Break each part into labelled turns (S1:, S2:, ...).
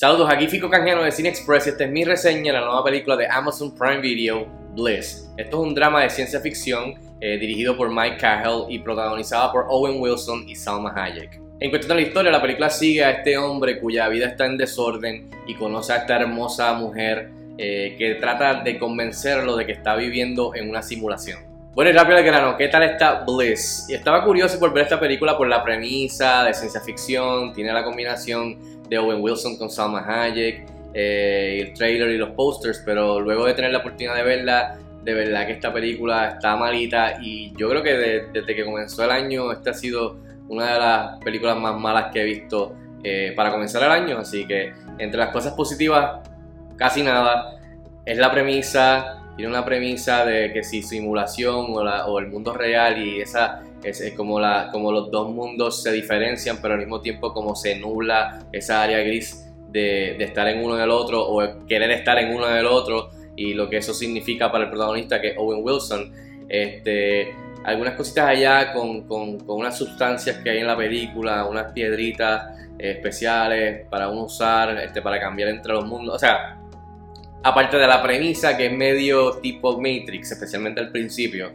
S1: Saludos, aquí Fico Canjeno de Cine Express y esta es mi reseña de la nueva película de Amazon Prime Video, Bliss. Esto es un drama de ciencia ficción eh, dirigido por Mike Cahill y protagonizado por Owen Wilson y Salma Hayek. En cuestión de la historia, la película sigue a este hombre cuya vida está en desorden y conoce a esta hermosa mujer eh, que trata de convencerlo de que está viviendo en una simulación. Bueno, y rápido al grano, ¿qué tal está Bliss? Estaba curioso por ver esta película por la premisa de ciencia ficción, tiene la combinación de Owen Wilson con Salma Hayek, eh, el trailer y los posters, pero luego de tener la oportunidad de verla, de verdad que esta película está malita y yo creo que desde que comenzó el año esta ha sido una de las películas más malas que he visto eh, para comenzar el año, así que entre las cosas positivas, casi nada, es la premisa, tiene una premisa de que si simulación o, el mundo real y esa es, como, los dos mundos se diferencian, pero al mismo tiempo como se nubla esa área gris de, estar en uno del otro o querer estar en uno del otro y lo que eso significa para el protagonista que es Owen Wilson. Este, algunas cositas allá con, unas sustancias que hay en la película, unas piedritas especiales para uno usar, este, para cambiar entre los mundos. Aparte de la premisa que es medio tipo Matrix, especialmente al principio,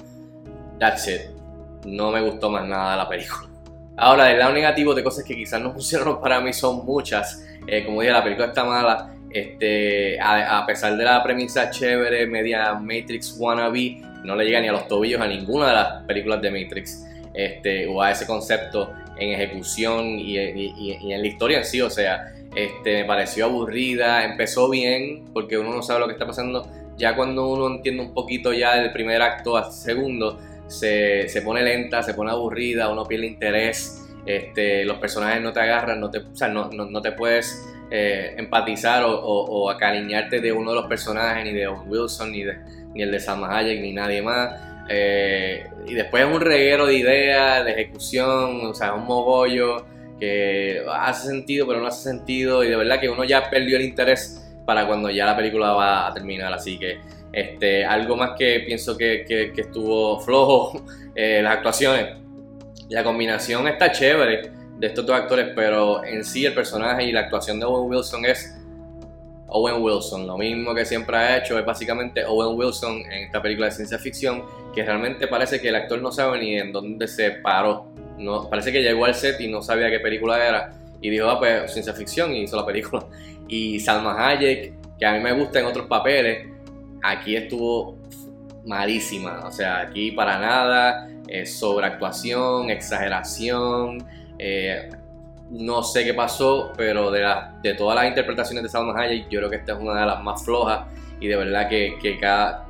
S1: that's it no me gustó más nada la película. Ahora, del lado negativo de cosas que quizás no funcionaron para mí son muchas. Eh, como dije, la película está mala. Este, a, pesar de la premisa chévere, media Matrix wannabe, no le llega ni a los tobillos a ninguna de las películas de Matrix. Este, o a ese concepto en ejecución y, en la historia en sí. O sea, este, me pareció aburrida. Empezó bien, porque uno no sabe lo que está pasando. Ya cuando uno entiende un poquito ya del primer acto al segundo, se, se, pone lenta, se pone aburrida, uno pierde interés, este, los personajes no te agarran, no te, o sea, no, no, te puedes eh, empatizar o, acariñarte de uno de los personajes, ni de Wilson, ni, de, ni el de Salma Hayek, ni nadie más. Eh, y después es un reguero de ideas, de ejecución, o sea, un mogollo hace sentido, pero no hace sentido, y de verdad que uno ya perdió el interés para cuando ya la película va a terminar, así que este, algo más que pienso que, que, estuvo flojo, eh, las actuaciones. La combinación está chévere de estos dos actores, pero en sí el personaje y la actuación de Owen Wilson es Owen Wilson. Lo mismo que siempre ha hecho es básicamente Owen Wilson en esta película de ciencia ficción, que realmente parece que el actor no sabe ni en dónde se paró. No, parece que llegó al set y no sabía qué película era. Y dijo, ah, pues ciencia ficción y hizo la película. Y Salma Hayek, que a mí me gusta en otros papeles, aquí estuvo malísima. O sea, aquí para nada, eh, sobreactuación, exageración. Eh, no sé qué pasó, pero de, de todas las interpretaciones de Salma Hayek, yo creo que esta es una de las más flojas y de verdad que,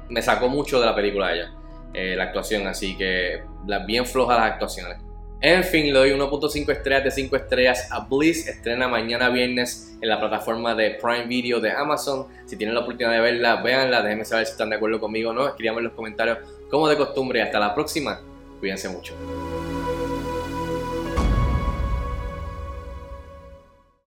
S1: me sacó mucho de la película ella, eh, la actuación, así que bien flojas las actuaciones. En fin, le doy 1.5 estrellas de 5 estrellas a Bliss. Estrena mañana viernes en la plataforma de Prime Video de Amazon. Si tienen la oportunidad de verla, véanla. Déjenme saber si están de acuerdo conmigo o no. Escríbanme en los comentarios como de costumbre. Hasta la próxima. Cuídense mucho.